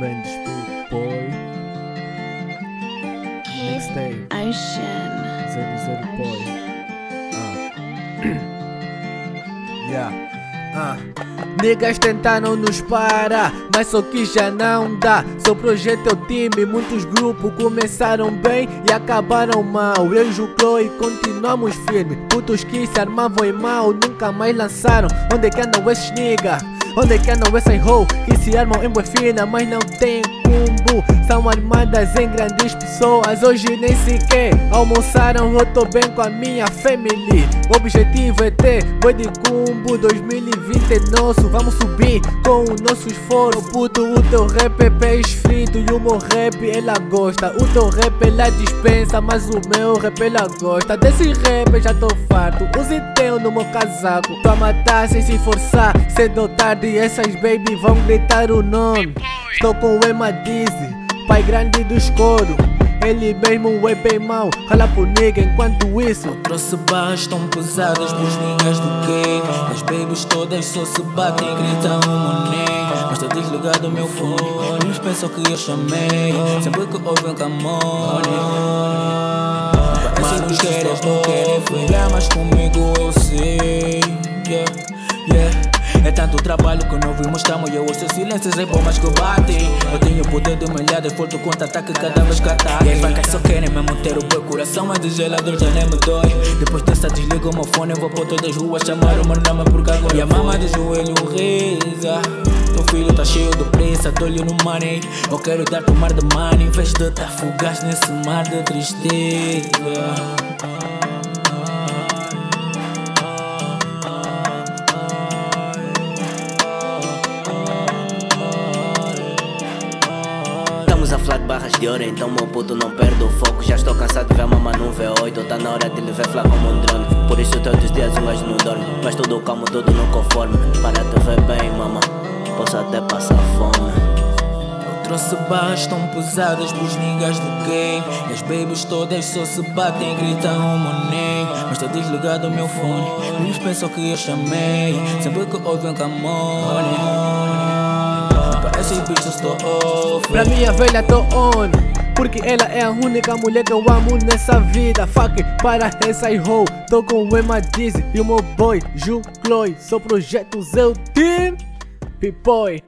Mendes Boy Mixtape Ocean. 00 Boy Ah Yeah Ah Niggas tentaram nos parar, mas só que já não dá. Seu projeto é o time, muitos grupos começaram bem e acabaram mal. Eu e o Chloe continuamos firmes. Putos que se armavam em mal, nunca mais lançaram. Onde que andam esses niggas? Onde que andam essas hoe que se armam em fina, mas não tem cumbo? São armadas em grandes pessoas, hoje nem sequer almoçaram. Eu tô bem com a minha family. O objetivo é ter boi de cumbo 2020 é nosso. Vamos subir com o nosso esforço. Puto, o teu rap é pé esfrito e o meu rap ela gosta. O teu rap ela dispensa, mas o meu rap ela gosta. Desse rap eu já tô farto. Use teu no meu casaco. Pra matar sem se forçar, cedo ou tarde essas baby vão gritar o nome. Estou com o Emma Dizzy, pai grande do escoro. Ele mesmo é bem mau, rala pro nigga enquanto isso. Trouxe barras tão pesadas pros niggas do game As babies todas só se batem e gritam o money Mas tá desligado o meu fone Uns pensam que eu chamei. Sempre que ouvem camone Esses querem, não querem problemas comigo eu sei. Yeah, yeah é tanto trabalho que não vimos estamos e eu ouço silêncios em bombas que batem. Eu tenho o poder de humilhar, de forte contra ataque cada vez que ataque. E as vacas só querem mesmo ter o meu coração é de gelador, já nem me dói Depois dessa desligo o meu fone, eu vou por todas as ruas chamar o meu nome porque agora E a mama de joelho reza teu filho tá cheio de pressa, dou-lhe no money. Eu quero dar-te um mar de money Em vez de tá fugaz nesse mar de tristeza barras de ouro, então meu puto não perde o foco. Já estou cansado de ver mama no V8, tá na hora de lhe ver falar como um drone. Por isso todos os dias um gajo não dorme, mas tudo calmo, tudo no conforme. Para te ver bem, mama, posso até passar fome. Trouxe barras tão pesadas pros niggas do game E as babies todas só se batem gritam o meu name Mas tá desligado o meu fone Uns pensam que eu chamei Sempre que ouvem camone Off. Pra minha velha tô on. Porque ela é a única mulher que eu amo nessa vida. Fuck para essa hoe Tô com o Emma Dizzy e o meu boy Ju Chloe. Sou projeto Zeu Team. P-Boy